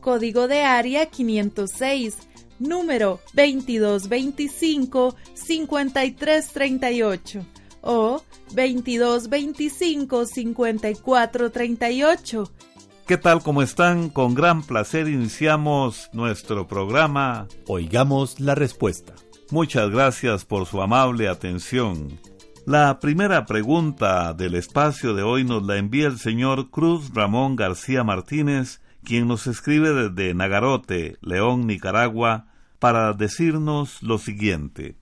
código de área 506, número 2225-5338 o 2225-5438. ¿Qué tal? ¿Cómo están? Con gran placer iniciamos nuestro programa Oigamos la Respuesta. Muchas gracias por su amable atención. La primera pregunta del espacio de hoy nos la envía el señor Cruz Ramón García Martínez, quien nos escribe desde Nagarote, León, Nicaragua, para decirnos lo siguiente.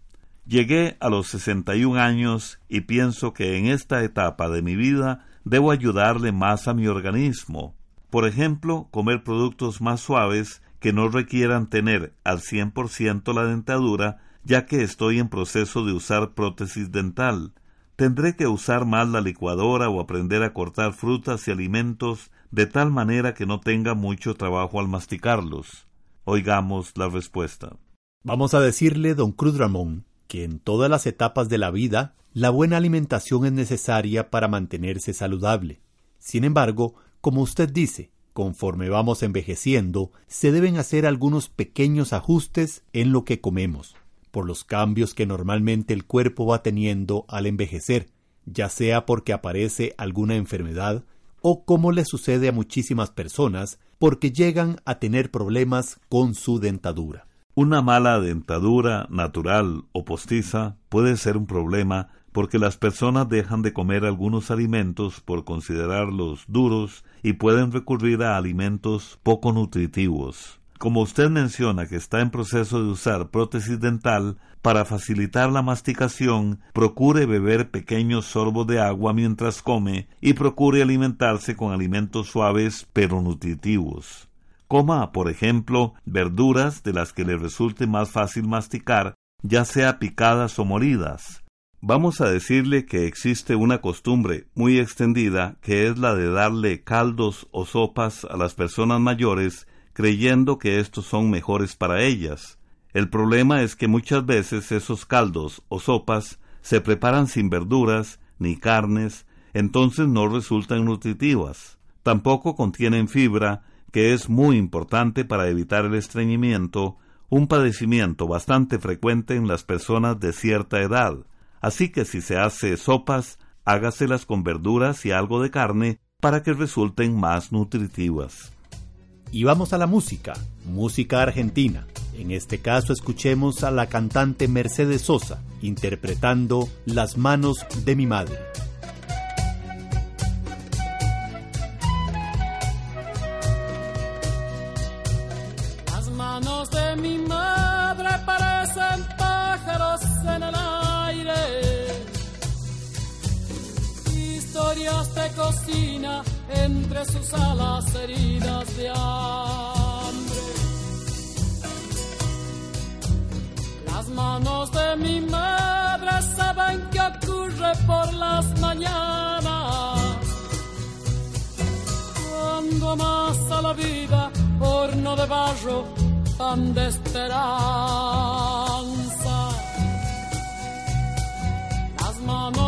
Llegué a los 61 años y pienso que en esta etapa de mi vida debo ayudarle más a mi organismo. Por ejemplo, comer productos más suaves que no requieran tener al 100% la dentadura ya que estoy en proceso de usar prótesis dental. Tendré que usar más la licuadora o aprender a cortar frutas y alimentos de tal manera que no tenga mucho trabajo al masticarlos. Oigamos la respuesta. Vamos a decirle, don Cruz Ramón, que en todas las etapas de la vida la buena alimentación es necesaria para mantenerse saludable. Sin embargo, como usted dice, conforme vamos envejeciendo, se deben hacer algunos pequeños ajustes en lo que comemos por los cambios que normalmente el cuerpo va teniendo al envejecer, ya sea porque aparece alguna enfermedad o como le sucede a muchísimas personas porque llegan a tener problemas con su dentadura. Una mala dentadura natural o postiza puede ser un problema porque las personas dejan de comer algunos alimentos por considerarlos duros y pueden recurrir a alimentos poco nutritivos. Como usted menciona que está en proceso de usar prótesis dental, para facilitar la masticación, procure beber pequeños sorbos de agua mientras come y procure alimentarse con alimentos suaves pero nutritivos. Coma, por ejemplo, verduras de las que le resulte más fácil masticar, ya sea picadas o moridas. Vamos a decirle que existe una costumbre muy extendida que es la de darle caldos o sopas a las personas mayores creyendo que estos son mejores para ellas. El problema es que muchas veces esos caldos o sopas se preparan sin verduras ni carnes, entonces no resultan nutritivas. Tampoco contienen fibra, que es muy importante para evitar el estreñimiento, un padecimiento bastante frecuente en las personas de cierta edad. Así que si se hace sopas, hágaselas con verduras y algo de carne para que resulten más nutritivas. Y vamos a la música, música argentina. En este caso escuchemos a la cantante Mercedes Sosa interpretando Las manos de mi madre. Las manos de mi madre parecen pájaros en el aire. Historias de cocina entre sus alas heridas de hambre. Las manos de mi madre saben qué ocurre por las mañanas, cuando amasa la vida horno de barro, pan de esperanza. Las manos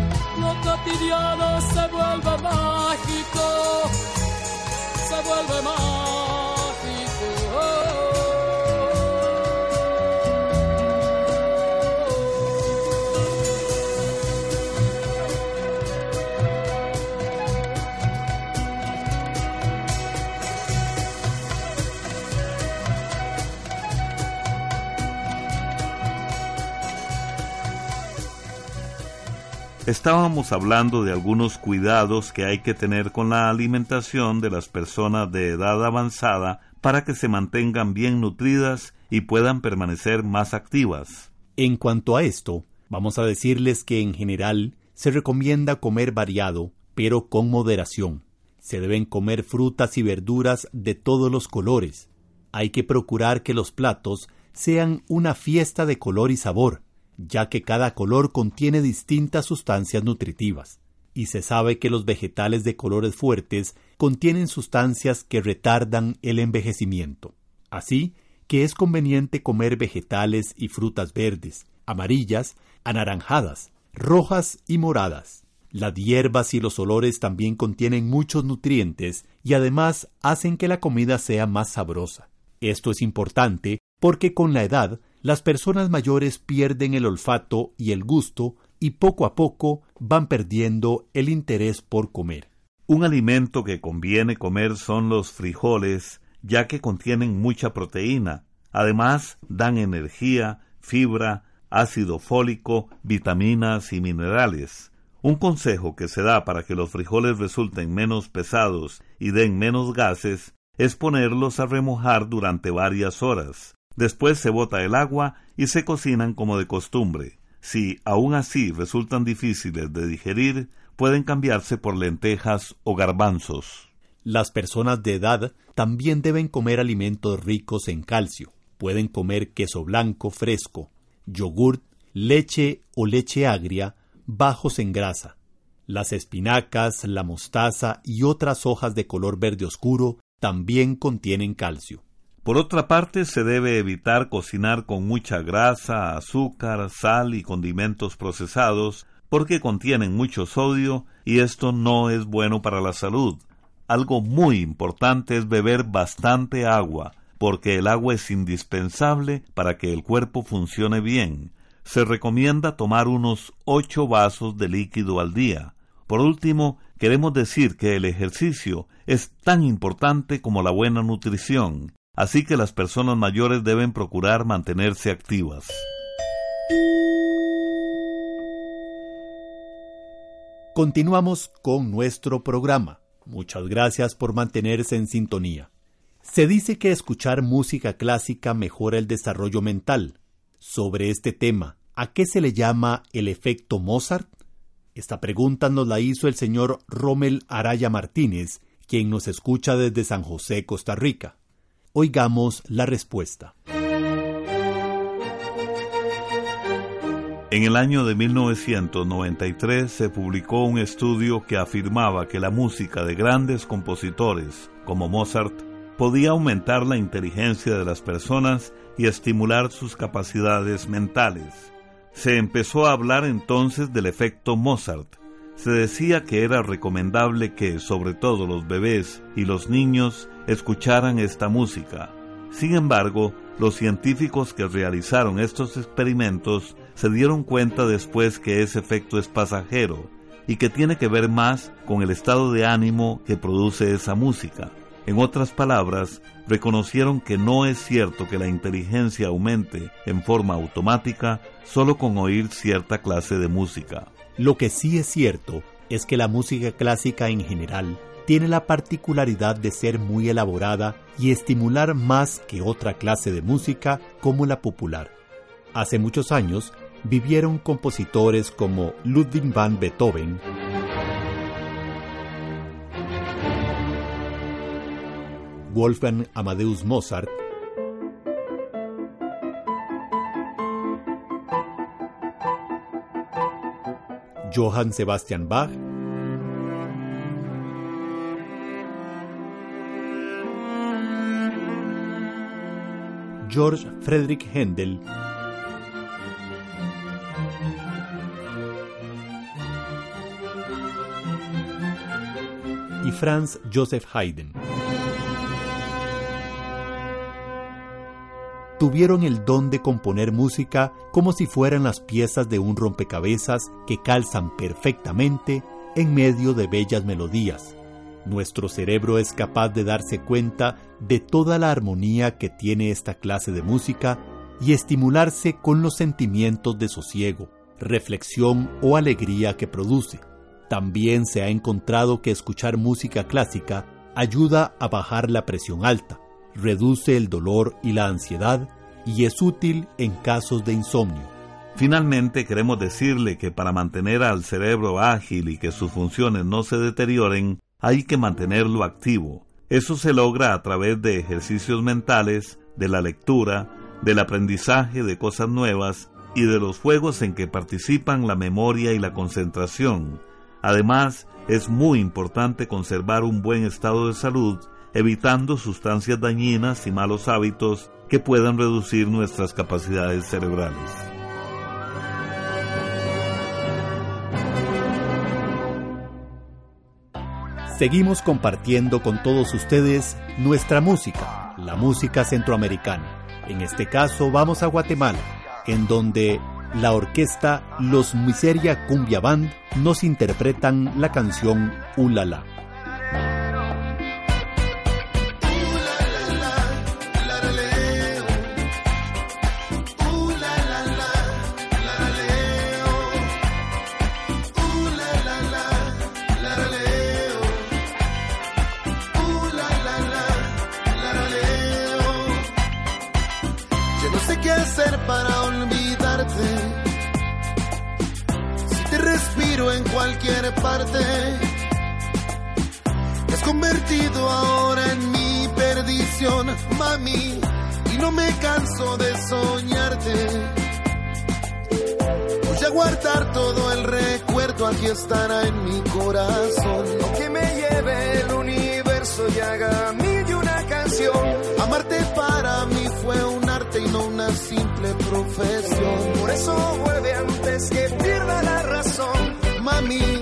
lo cotidiano se vuelve mágico, se vuelve mágico. Estábamos hablando de algunos cuidados que hay que tener con la alimentación de las personas de edad avanzada para que se mantengan bien nutridas y puedan permanecer más activas. En cuanto a esto, vamos a decirles que en general se recomienda comer variado, pero con moderación. Se deben comer frutas y verduras de todos los colores. Hay que procurar que los platos sean una fiesta de color y sabor, ya que cada color contiene distintas sustancias nutritivas, y se sabe que los vegetales de colores fuertes contienen sustancias que retardan el envejecimiento. Así que es conveniente comer vegetales y frutas verdes, amarillas, anaranjadas, rojas y moradas. Las hierbas y los olores también contienen muchos nutrientes y además hacen que la comida sea más sabrosa. Esto es importante porque con la edad las personas mayores pierden el olfato y el gusto y poco a poco van perdiendo el interés por comer. Un alimento que conviene comer son los frijoles, ya que contienen mucha proteína. Además, dan energía, fibra, ácido fólico, vitaminas y minerales. Un consejo que se da para que los frijoles resulten menos pesados y den menos gases es ponerlos a remojar durante varias horas. Después se bota el agua y se cocinan como de costumbre. Si aún así resultan difíciles de digerir, pueden cambiarse por lentejas o garbanzos. Las personas de edad también deben comer alimentos ricos en calcio. Pueden comer queso blanco fresco, yogurt, leche o leche agria, bajos en grasa. Las espinacas, la mostaza y otras hojas de color verde oscuro también contienen calcio. Por otra parte, se debe evitar cocinar con mucha grasa, azúcar, sal y condimentos procesados, porque contienen mucho sodio y esto no es bueno para la salud. Algo muy importante es beber bastante agua, porque el agua es indispensable para que el cuerpo funcione bien. Se recomienda tomar unos ocho vasos de líquido al día. Por último, queremos decir que el ejercicio es tan importante como la buena nutrición. Así que las personas mayores deben procurar mantenerse activas. Continuamos con nuestro programa. Muchas gracias por mantenerse en sintonía. Se dice que escuchar música clásica mejora el desarrollo mental. Sobre este tema, ¿a qué se le llama el efecto Mozart? Esta pregunta nos la hizo el señor Rommel Araya Martínez, quien nos escucha desde San José, Costa Rica. Oigamos la respuesta. En el año de 1993 se publicó un estudio que afirmaba que la música de grandes compositores como Mozart podía aumentar la inteligencia de las personas y estimular sus capacidades mentales. Se empezó a hablar entonces del efecto Mozart. Se decía que era recomendable que, sobre todo los bebés y los niños, escucharan esta música. Sin embargo, los científicos que realizaron estos experimentos se dieron cuenta después que ese efecto es pasajero y que tiene que ver más con el estado de ánimo que produce esa música. En otras palabras, reconocieron que no es cierto que la inteligencia aumente en forma automática solo con oír cierta clase de música. Lo que sí es cierto es que la música clásica en general tiene la particularidad de ser muy elaborada y estimular más que otra clase de música como la popular. Hace muchos años vivieron compositores como Ludwig van Beethoven, Wolfgang Amadeus Mozart, Johann Sebastian Bach, George Friedrich Händel, y Franz Joseph Haydn. Tuvieron el don de componer música como si fueran las piezas de un rompecabezas que calzan perfectamente en medio de bellas melodías. Nuestro cerebro es capaz de darse cuenta de toda la armonía que tiene esta clase de música y estimularse con los sentimientos de sosiego, reflexión o alegría que produce. También se ha encontrado que escuchar música clásica ayuda a bajar la presión alta, reduce el dolor y la ansiedad y es útil en casos de insomnio. Finalmente queremos decirle que para mantener al cerebro ágil y que sus funciones no se deterioren, hay que mantenerlo activo. Eso se logra a través de ejercicios mentales, de la lectura, del aprendizaje de cosas nuevas y de los juegos en que participan la memoria y la concentración. Además, es muy importante conservar un buen estado de salud, evitando sustancias dañinas y malos hábitos que puedan reducir nuestras capacidades cerebrales. Seguimos compartiendo con todos ustedes nuestra música, la música centroamericana. En este caso vamos a Guatemala, en donde la orquesta Los Miseria Cumbia Band nos interpretan la canción Ulala. Cualquier parte. Te has convertido ahora en mi perdición, mami, y no me canso de soñarte. Voy a guardar todo el recuerdo, aquí estará en mi corazón. Que me lleve el universo y haga mí de una canción. Amarte para profesión. Por eso vuelve antes que pierda la razón mami.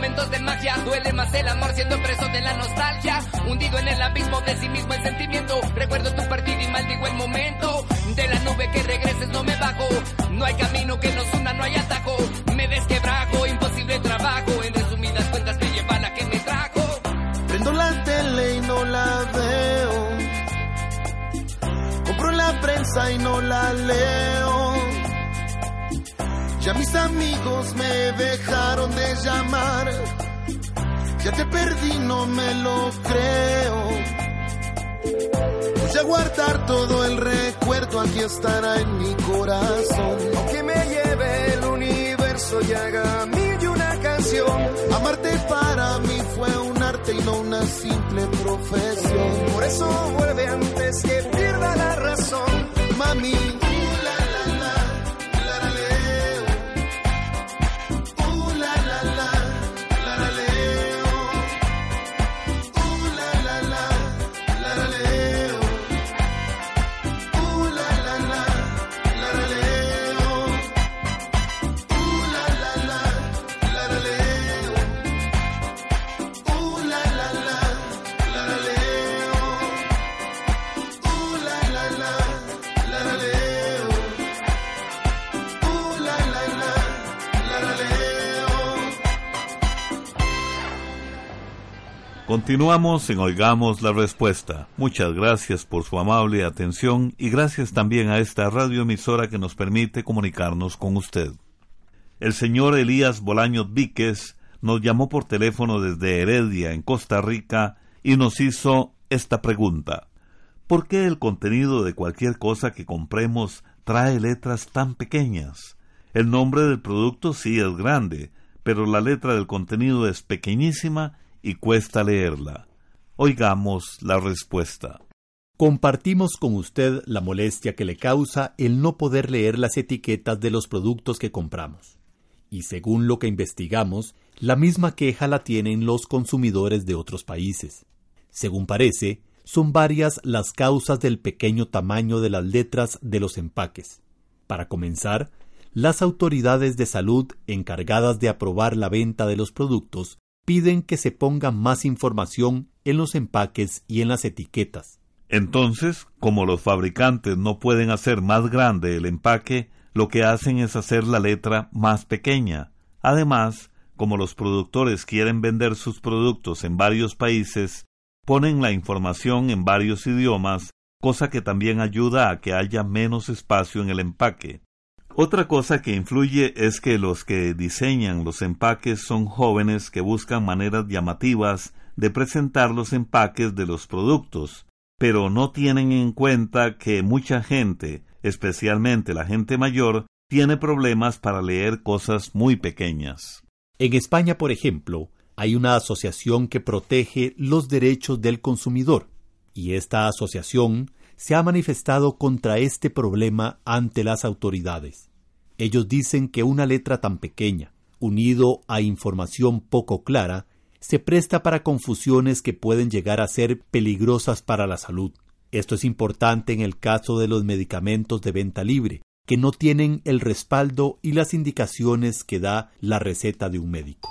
momentos de magia. Duele más el amor siendo preso de la nostalgia. Hundido en el abismo de sí mismo el sentimiento. Recuerdo tu partida y maldigo el momento. De la nube que regreses no me bajo. No hay camino que nos una, no hay atajo. Me desquebrajo, imposible trabajo. En resumidas cuentas me lleva la que me trajo. Prendo la tele y no la veo. Compro la prensa y no la leo ya mis amigos me dejaron de llamar. Ya te perdí, no me lo creo. Voy a guardar todo el recuerdo, aquí estará en mi corazón. Aunque me lleve el universo y haga mil y una canción. Amarte para mí fue un arte y no una simple profesión. Por eso Continuamos en Oigamos la Respuesta. Muchas gracias por su amable atención y gracias también a esta radioemisora que nos permite comunicarnos con usted. El señor Elías Bolaños Víquez nos llamó por teléfono desde Heredia, en Costa Rica, y nos hizo esta pregunta. ¿Por qué el contenido de cualquier cosa que compremos trae letras tan pequeñas? El nombre del producto sí es grande, pero la letra del contenido es pequeñísima y cuesta leerla. Oigamos la respuesta. Compartimos con usted la molestia que le causa el no poder leer las etiquetas de los productos que compramos. Y según lo que investigamos, la misma queja la tienen los consumidores de otros países. Según parece, son varias las causas del pequeño tamaño de las letras de los empaques. Para comenzar, las autoridades de salud encargadas de aprobar la venta de los productos piden que se ponga más información en los empaques y en las etiquetas. Entonces, como los fabricantes no pueden hacer más grande el empaque, lo que hacen es hacer la letra más pequeña. Además, como los productores quieren vender sus productos en varios países, ponen la información en varios idiomas, cosa que también ayuda a que haya menos espacio en el empaque. Otra cosa que influye es que los que diseñan los empaques son jóvenes que buscan maneras llamativas de presentar los empaques de los productos, pero no tienen en cuenta que mucha gente, especialmente la gente mayor, tiene problemas para leer cosas muy pequeñas. En España, por ejemplo, hay una asociación que protege los derechos del consumidor, y esta asociación se ha manifestado contra este problema ante las autoridades. Ellos dicen que una letra tan pequeña, unido a información poco clara, se presta para confusiones que pueden llegar a ser peligrosas para la salud. Esto es importante en el caso de los medicamentos de venta libre, que no tienen el respaldo y las indicaciones que da la receta de un médico.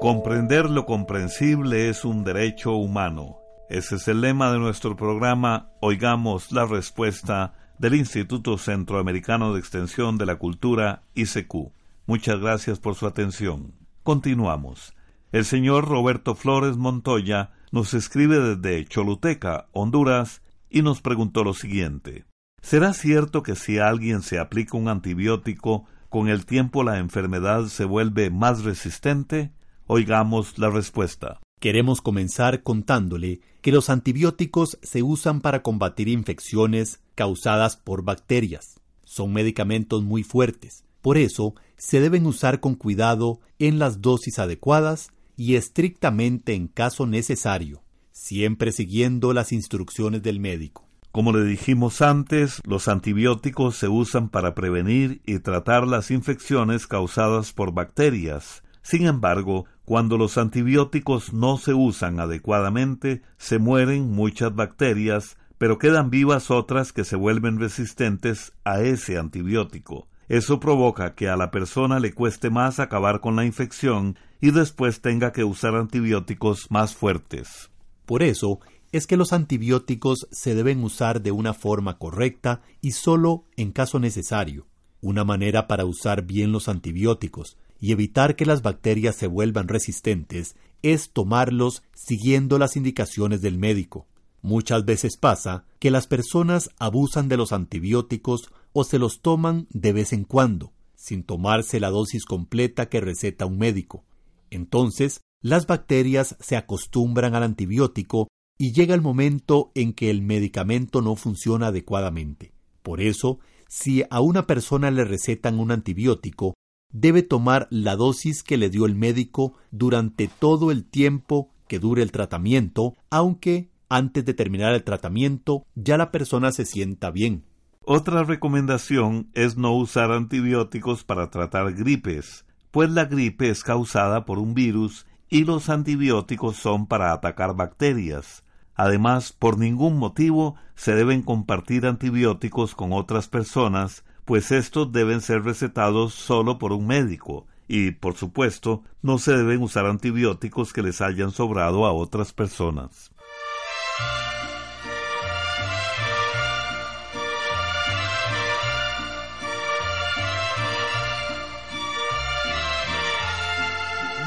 Comprender lo comprensible es un derecho humano. Ese es el lema de nuestro programa Oigamos la Respuesta del Instituto Centroamericano de Extensión de la Cultura, ICQ. Muchas gracias por su atención. Continuamos. El señor Roberto Flores Montoya nos escribe desde Choluteca, Honduras, y nos preguntó lo siguiente. ¿Será cierto que si alguien se aplica un antibiótico, con el tiempo la enfermedad se vuelve más resistente? Oigamos la respuesta. Queremos comenzar contándole que los antibióticos se usan para combatir infecciones causadas por bacterias. Son medicamentos muy fuertes. Por eso, se deben usar con cuidado en las dosis adecuadas y estrictamente en caso necesario, siempre siguiendo las instrucciones del médico. Como le dijimos antes, los antibióticos se usan para prevenir y tratar las infecciones causadas por bacterias. Sin embargo, cuando los antibióticos no se usan adecuadamente, se mueren muchas bacterias, pero quedan vivas otras que se vuelven resistentes a ese antibiótico. Eso provoca que a la persona le cueste más acabar con la infección y después tenga que usar antibióticos más fuertes. Por eso es que los antibióticos se deben usar de una forma correcta y solo en caso necesario. Una manera para usar bien los antibióticos y evitar que las bacterias se vuelvan resistentes es tomarlos siguiendo las indicaciones del médico. Muchas veces pasa que las personas abusan de los antibióticos o se los toman de vez en cuando, sin tomarse la dosis completa que receta un médico. Entonces, las bacterias se acostumbran al antibiótico y llega el momento en que el medicamento no funciona adecuadamente. Por eso, si a una persona le recetan un antibiótico, debe tomar la dosis que le dio el médico durante todo el tiempo que dure el tratamiento, aunque antes de terminar el tratamiento ya la persona se sienta bien. Otra recomendación es no usar antibióticos para tratar gripes, pues la gripe es causada por un virus y los antibióticos son para atacar bacterias. Además, por ningún motivo se deben compartir antibióticos con otras personas, pues estos deben ser recetados solo por un médico, y, por supuesto, no se deben usar antibióticos que les hayan sobrado a otras personas.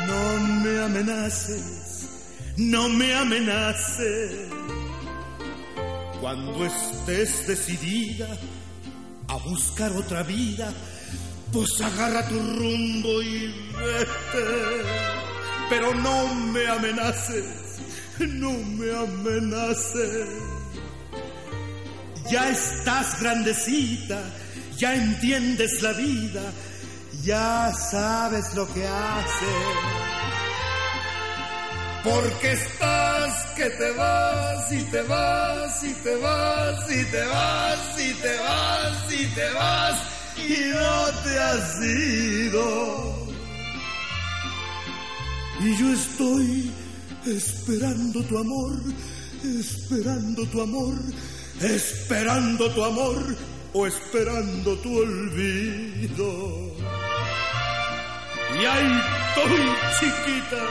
No me amenaces, no me amenaces. Cuando estés decidida a buscar otra vida, pues agarra tu rumbo y vete. Pero no me amenaces, no me amenaces. Ya estás grandecita, ya entiendes la vida, ya sabes lo que haces. Porque estás que te vas y te vas y te vas y te vas y te vas y te vas y no te has ido. Y yo estoy esperando tu amor, esperando tu amor, esperando tu amor o esperando tu olvido. Y ahí estoy, chiquita,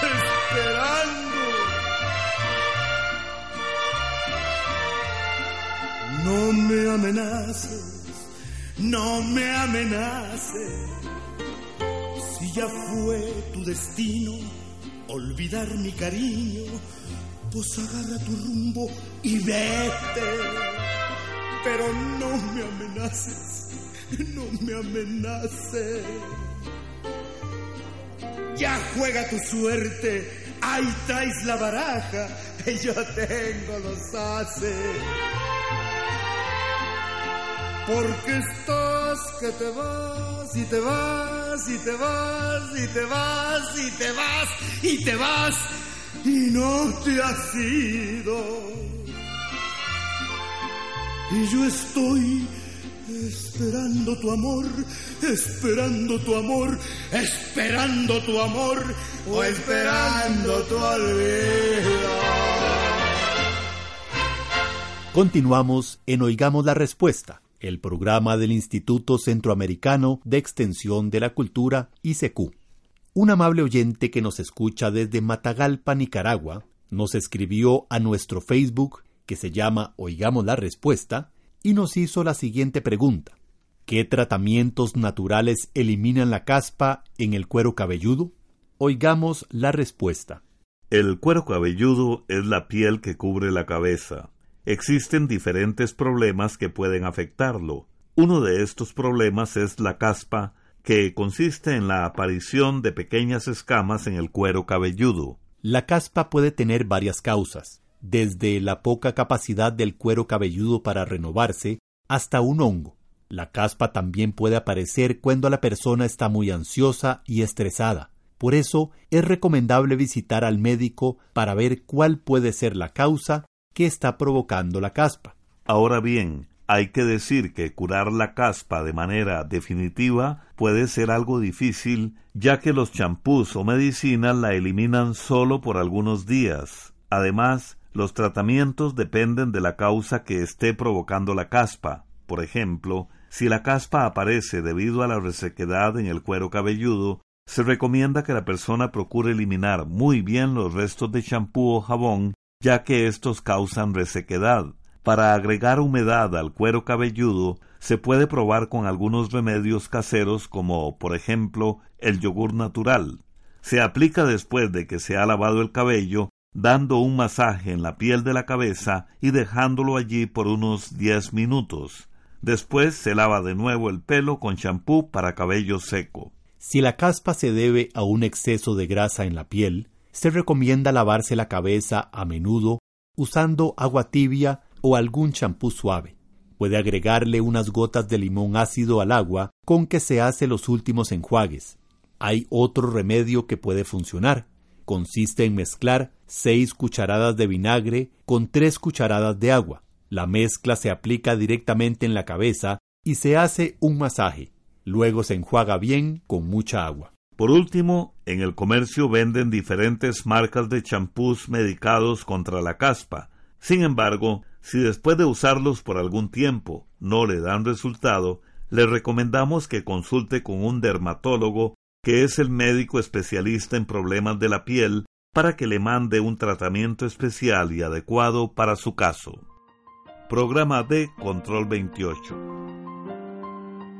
esperando. No me amenaces, no me amenaces. Si ya fue tu destino olvidar mi cariño, pues agarra tu rumbo y vete. Pero no me amenaces, no me amenaces. Ya juega tu suerte, ahí traes la baraja, yo tengo los haces. Porque estás que te vas y te vas y te vas y te vas y te vas y te vas y no te has ido. Y yo estoy esperando tu amor, esperando tu amor, esperando tu amor o esperando tu olvido. Continuamos en Oigamos la Respuesta, el programa del Instituto Centroamericano de Extensión de la Cultura, ICQ. Un amable oyente que nos escucha desde Matagalpa, Nicaragua, nos escribió a nuestro Facebook, que se llama Oigamos la Respuesta, y nos hizo la siguiente pregunta. ¿Qué tratamientos naturales eliminan la caspa en el cuero cabelludo? Oigamos la respuesta. El cuero cabelludo es la piel que cubre la cabeza. Existen diferentes problemas que pueden afectarlo. Uno de estos problemas es la caspa, que consiste en la aparición de pequeñas escamas en el cuero cabelludo. La caspa puede tener varias causas, desde la poca capacidad del cuero cabelludo para renovarse hasta un hongo. La caspa también puede aparecer cuando la persona está muy ansiosa y estresada. Por eso es recomendable visitar al médico para ver cuál puede ser la causa que está provocando la caspa. Ahora bien, hay que decir que curar la caspa de manera definitiva puede ser algo difícil, ya que los champús o medicinas la eliminan solo por algunos días. Además, los tratamientos dependen de la causa que esté provocando la caspa. Por ejemplo, si la caspa aparece debido a la resequedad en el cuero cabelludo, se recomienda que la persona procure eliminar muy bien los restos de champú o jabón, ya que estos causan resequedad. Para agregar humedad al cuero cabelludo, se puede probar con algunos remedios caseros como, por ejemplo, el yogur natural. Se aplica después de que se ha lavado el cabello, dando un masaje en la piel de la cabeza y dejándolo allí por unos 10 minutos. Después se lava de nuevo el pelo con champú para cabello seco. Si la caspa se debe a un exceso de grasa en la piel, se recomienda lavarse la cabeza a menudo usando agua tibia o algún champú suave. Puede agregarle unas gotas de limón ácido al agua con que se hace los últimos enjuagues. Hay otro remedio que puede funcionar. Consiste en mezclar seis cucharadas de vinagre con tres cucharadas de agua. La mezcla se aplica directamente en la cabeza y se hace un masaje. Luego se enjuaga bien con mucha agua. Por último, en el comercio venden diferentes marcas de champús medicados contra la caspa. Sin embargo, si después de usarlos por algún tiempo no le dan resultado, le recomendamos que consulte con un dermatólogo que es el médico especialista en problemas de la piel para que le mande un tratamiento especial y adecuado para su caso. Programa de Control 28.